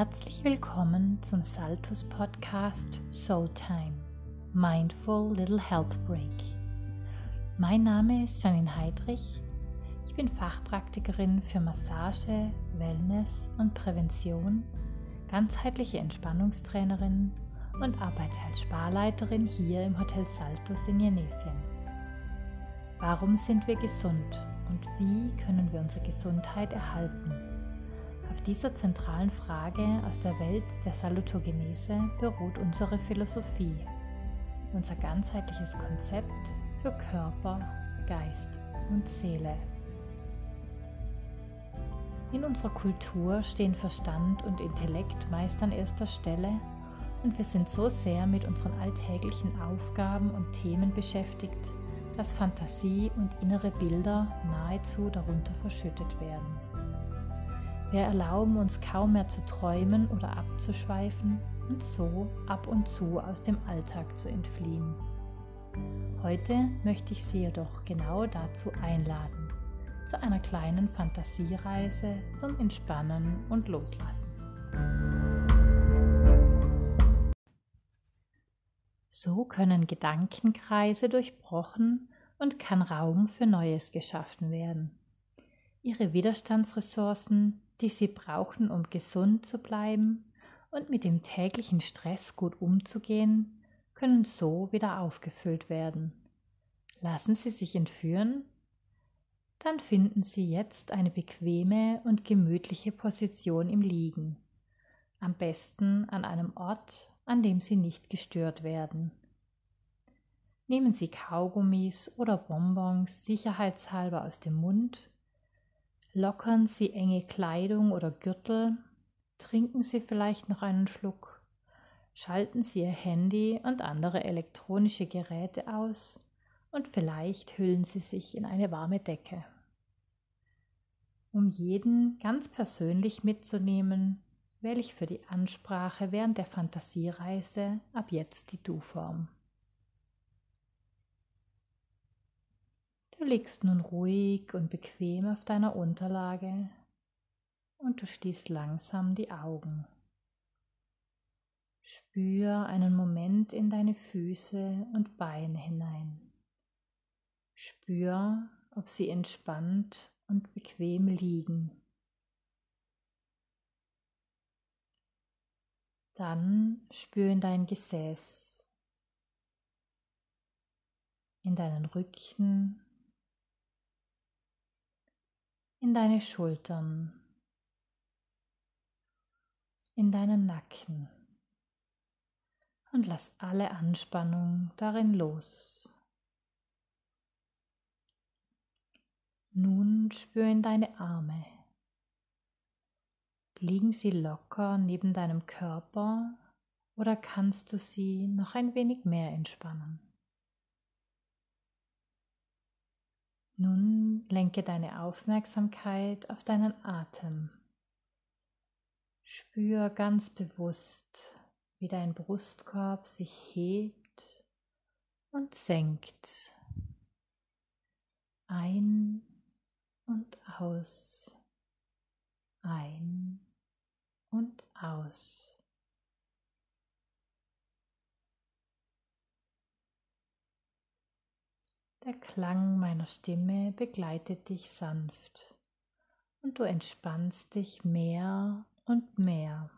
Herzlich willkommen zum Saltus Podcast Soul Time Mindful Little Health Break. Mein Name ist Janine Heidrich. Ich bin Fachpraktikerin für Massage, Wellness und Prävention, ganzheitliche Entspannungstrainerin und arbeite als Sparleiterin hier im Hotel Saltus in Jenesien. Warum sind wir gesund und wie können wir unsere Gesundheit erhalten? Auf dieser zentralen Frage aus der Welt der Salutogenese beruht unsere Philosophie, unser ganzheitliches Konzept für Körper, Geist und Seele. In unserer Kultur stehen Verstand und Intellekt meist an erster Stelle und wir sind so sehr mit unseren alltäglichen Aufgaben und Themen beschäftigt, dass Fantasie und innere Bilder nahezu darunter verschüttet werden. Wir erlauben uns kaum mehr zu träumen oder abzuschweifen und so ab und zu aus dem Alltag zu entfliehen. Heute möchte ich Sie jedoch genau dazu einladen, zu einer kleinen Fantasiereise zum Entspannen und Loslassen. So können Gedankenkreise durchbrochen und kann Raum für Neues geschaffen werden. Ihre Widerstandsressourcen die sie brauchen, um gesund zu bleiben und mit dem täglichen Stress gut umzugehen, können so wieder aufgefüllt werden. Lassen Sie sich entführen? Dann finden Sie jetzt eine bequeme und gemütliche Position im Liegen, am besten an einem Ort, an dem Sie nicht gestört werden. Nehmen Sie Kaugummis oder Bonbons sicherheitshalber aus dem Mund Lockern Sie enge Kleidung oder Gürtel, trinken Sie vielleicht noch einen Schluck, schalten Sie Ihr Handy und andere elektronische Geräte aus und vielleicht hüllen Sie sich in eine warme Decke. Um jeden ganz persönlich mitzunehmen, wähle ich für die Ansprache während der Fantasiereise ab jetzt die Du-Form. Du liegst nun ruhig und bequem auf deiner Unterlage und du schließt langsam die Augen. Spür einen Moment in deine Füße und Beine hinein. Spür, ob sie entspannt und bequem liegen. Dann spür in dein Gesäß, in deinen Rücken in deine Schultern, in deinen Nacken und lass alle Anspannung darin los. Nun spür in deine Arme. Liegen sie locker neben deinem Körper oder kannst du sie noch ein wenig mehr entspannen? Nun lenke deine Aufmerksamkeit auf deinen Atem. Spür ganz bewusst, wie dein Brustkorb sich hebt und senkt. Ein und aus. Ein und aus. Der Klang meiner Stimme begleitet dich sanft und du entspannst dich mehr und mehr.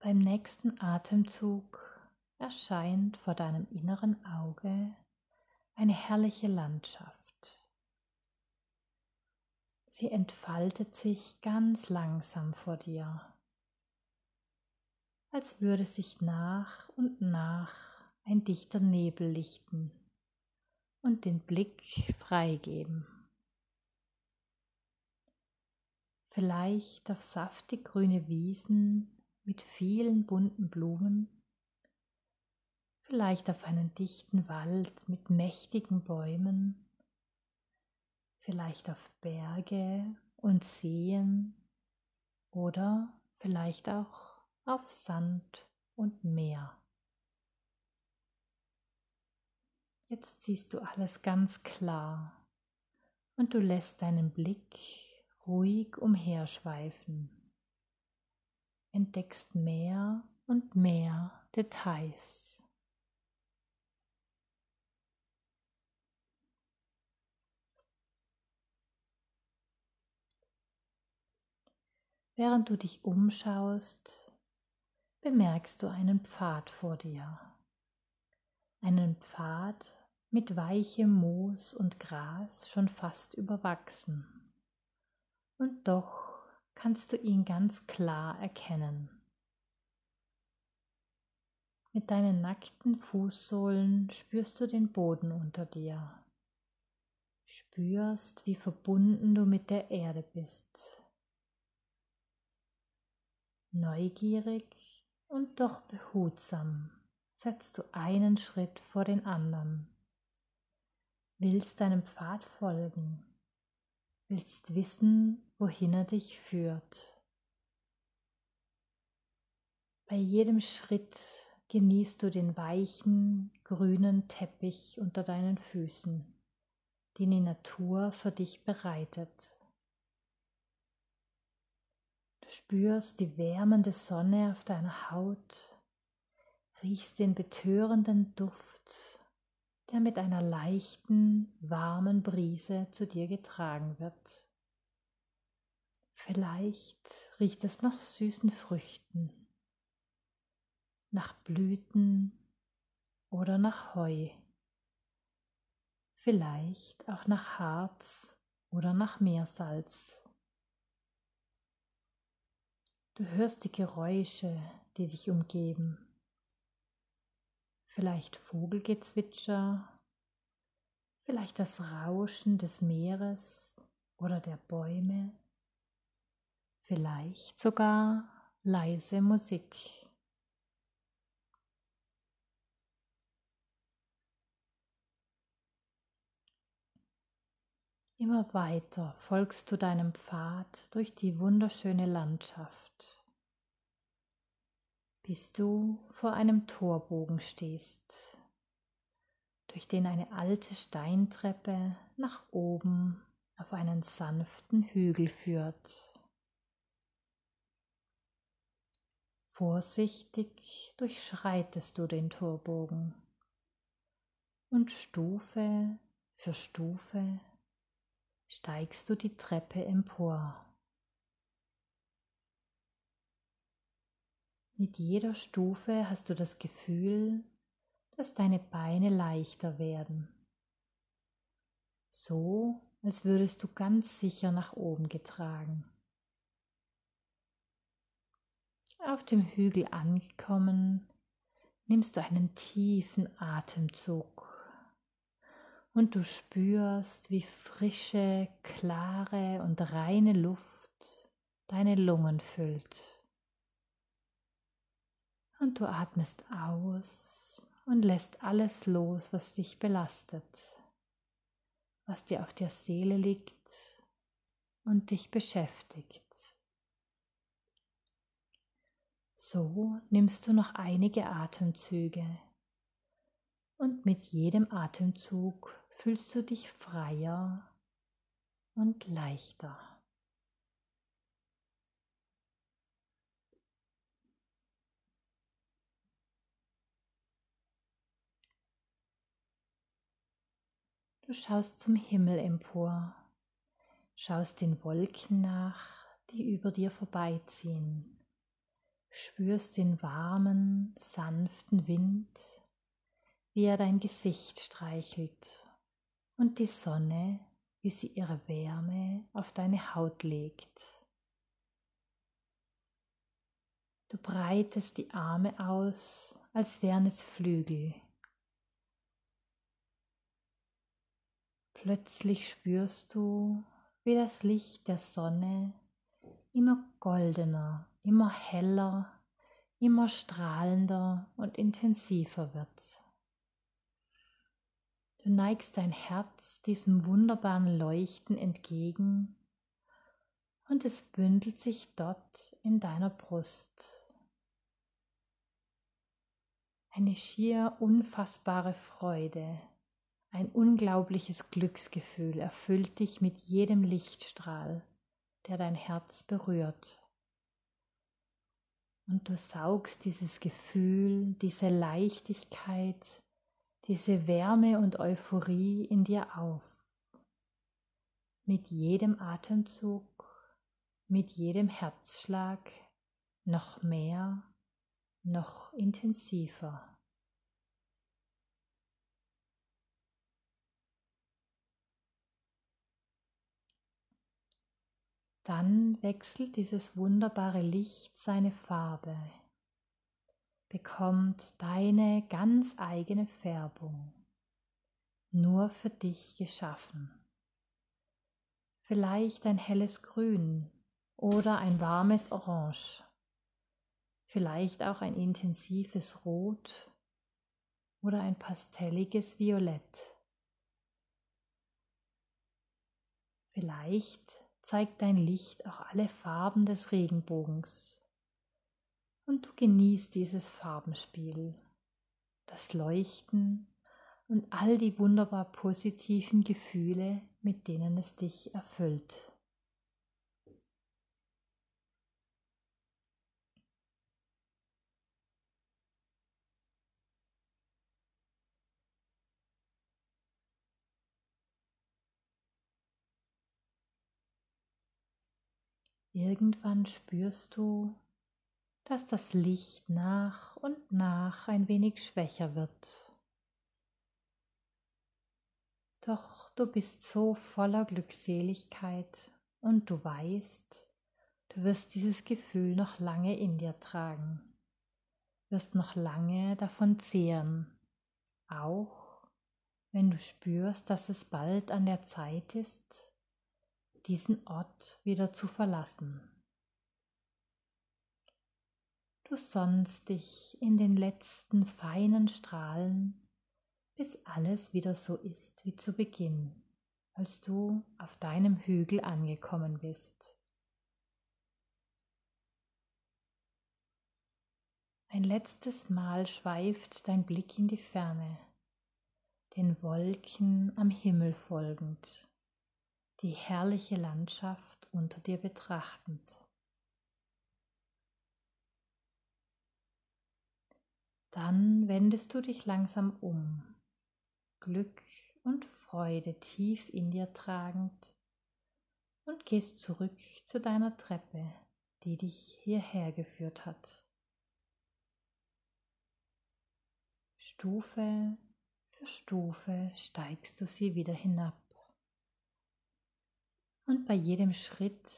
Beim nächsten Atemzug erscheint vor deinem inneren Auge eine herrliche Landschaft. Sie entfaltet sich ganz langsam vor dir als würde sich nach und nach ein dichter Nebel lichten und den Blick freigeben. Vielleicht auf saftig grüne Wiesen mit vielen bunten Blumen, vielleicht auf einen dichten Wald mit mächtigen Bäumen, vielleicht auf Berge und Seen oder vielleicht auch auf Sand und Meer. Jetzt siehst du alles ganz klar und du lässt deinen Blick ruhig umherschweifen. Entdeckst mehr und mehr Details. Während du dich umschaust, bemerkst du einen Pfad vor dir. Einen Pfad mit weichem Moos und Gras schon fast überwachsen. Und doch kannst du ihn ganz klar erkennen. Mit deinen nackten Fußsohlen spürst du den Boden unter dir. Spürst, wie verbunden du mit der Erde bist. Neugierig und doch behutsam setzt du einen Schritt vor den anderen. Willst deinem Pfad folgen, willst wissen, wohin er dich führt. Bei jedem Schritt genießt du den weichen, grünen Teppich unter deinen Füßen, den die Natur für dich bereitet spürst die wärmende Sonne auf deiner Haut, riechst den betörenden Duft, der mit einer leichten, warmen Brise zu dir getragen wird. Vielleicht riecht es nach süßen Früchten, nach Blüten oder nach Heu, vielleicht auch nach Harz oder nach Meersalz. Du hörst die Geräusche, die dich umgeben. Vielleicht Vogelgezwitscher, vielleicht das Rauschen des Meeres oder der Bäume, vielleicht sogar leise Musik. Immer weiter folgst du deinem Pfad durch die wunderschöne Landschaft bis du vor einem Torbogen stehst, durch den eine alte Steintreppe nach oben auf einen sanften Hügel führt. Vorsichtig durchschreitest du den Torbogen und Stufe für Stufe steigst du die Treppe empor. Mit jeder Stufe hast du das Gefühl, dass deine Beine leichter werden. So, als würdest du ganz sicher nach oben getragen. Auf dem Hügel angekommen, nimmst du einen tiefen Atemzug und du spürst, wie frische, klare und reine Luft deine Lungen füllt. Und du atmest aus und lässt alles los, was dich belastet, was dir auf der Seele liegt und dich beschäftigt. So nimmst du noch einige Atemzüge und mit jedem Atemzug fühlst du dich freier und leichter. Du schaust zum Himmel empor, schaust den Wolken nach, die über dir vorbeiziehen, spürst den warmen, sanften Wind, wie er dein Gesicht streichelt und die Sonne, wie sie ihre Wärme auf deine Haut legt. Du breitest die Arme aus, als wären es Flügel, Plötzlich spürst du, wie das Licht der Sonne immer goldener, immer heller, immer strahlender und intensiver wird. Du neigst dein Herz diesem wunderbaren Leuchten entgegen und es bündelt sich dort in deiner Brust. Eine schier unfassbare Freude ein unglaubliches Glücksgefühl erfüllt dich mit jedem Lichtstrahl, der dein Herz berührt. Und du saugst dieses Gefühl, diese Leichtigkeit, diese Wärme und Euphorie in dir auf. Mit jedem Atemzug, mit jedem Herzschlag noch mehr, noch intensiver. Dann wechselt dieses wunderbare Licht seine Farbe, bekommt deine ganz eigene Färbung, nur für dich geschaffen. Vielleicht ein helles Grün oder ein warmes Orange, vielleicht auch ein intensives Rot oder ein pastelliges Violett. Vielleicht zeigt dein Licht auch alle Farben des Regenbogens. Und du genießt dieses Farbenspiel, das Leuchten und all die wunderbar positiven Gefühle, mit denen es dich erfüllt. Irgendwann spürst du, dass das Licht nach und nach ein wenig schwächer wird. Doch du bist so voller Glückseligkeit und du weißt, du wirst dieses Gefühl noch lange in dir tragen, wirst noch lange davon zehren, auch wenn du spürst, dass es bald an der Zeit ist, diesen Ort wieder zu verlassen. Du sonnst dich in den letzten feinen Strahlen, bis alles wieder so ist wie zu Beginn, als du auf deinem Hügel angekommen bist. Ein letztes Mal schweift dein Blick in die Ferne, den Wolken am Himmel folgend die herrliche Landschaft unter dir betrachtend. Dann wendest du dich langsam um, Glück und Freude tief in dir tragend und gehst zurück zu deiner Treppe, die dich hierher geführt hat. Stufe für Stufe steigst du sie wieder hinab. Und bei jedem Schritt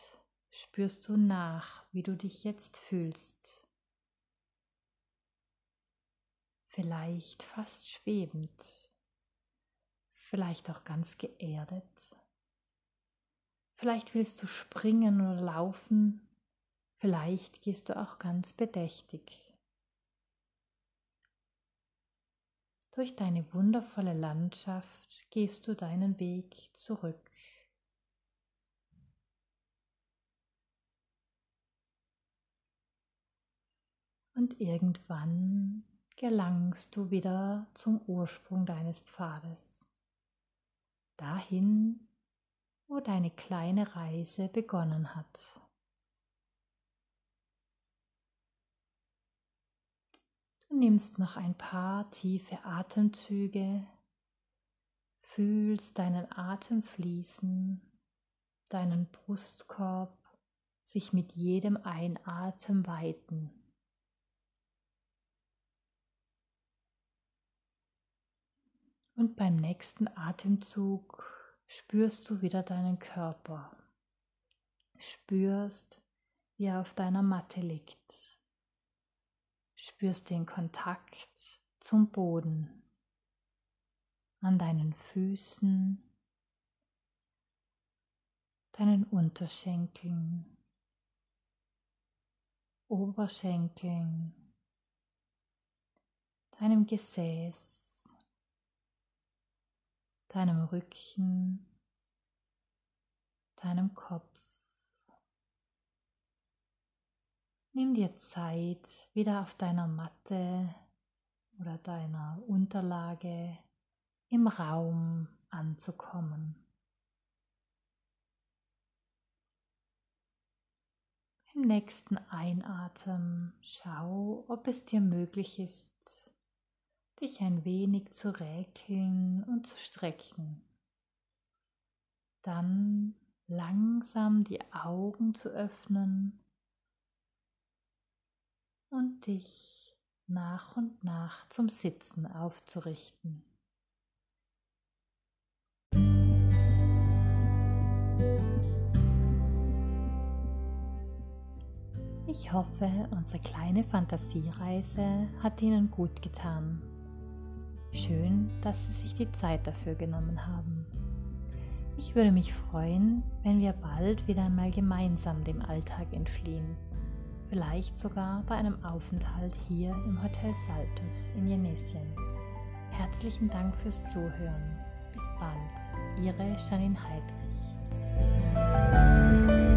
spürst du nach, wie du dich jetzt fühlst. Vielleicht fast schwebend, vielleicht auch ganz geerdet. Vielleicht willst du springen oder laufen, vielleicht gehst du auch ganz bedächtig. Durch deine wundervolle Landschaft gehst du deinen Weg zurück. Und irgendwann gelangst du wieder zum Ursprung deines Pfades, dahin, wo deine kleine Reise begonnen hat. Du nimmst noch ein paar tiefe Atemzüge, fühlst deinen Atem fließen, deinen Brustkorb sich mit jedem Einatmen weiten. Und beim nächsten Atemzug spürst du wieder deinen Körper. Spürst, wie er auf deiner Matte liegt. Spürst den Kontakt zum Boden, an deinen Füßen, deinen Unterschenkeln, Oberschenkeln, deinem Gesäß deinem Rücken, deinem Kopf. Nimm dir Zeit, wieder auf deiner Matte oder deiner Unterlage im Raum anzukommen. Im nächsten Einatmen schau, ob es dir möglich ist, dich ein wenig zu räkeln und zu strecken. Dann langsam die Augen zu öffnen und dich nach und nach zum Sitzen aufzurichten. Ich hoffe, unsere kleine Fantasiereise hat Ihnen gut getan. Schön, dass Sie sich die Zeit dafür genommen haben. Ich würde mich freuen, wenn wir bald wieder einmal gemeinsam dem Alltag entfliehen. Vielleicht sogar bei einem Aufenthalt hier im Hotel Saltus in Jenesien. Herzlichen Dank fürs Zuhören. Bis bald, Ihre Janine Heidrich.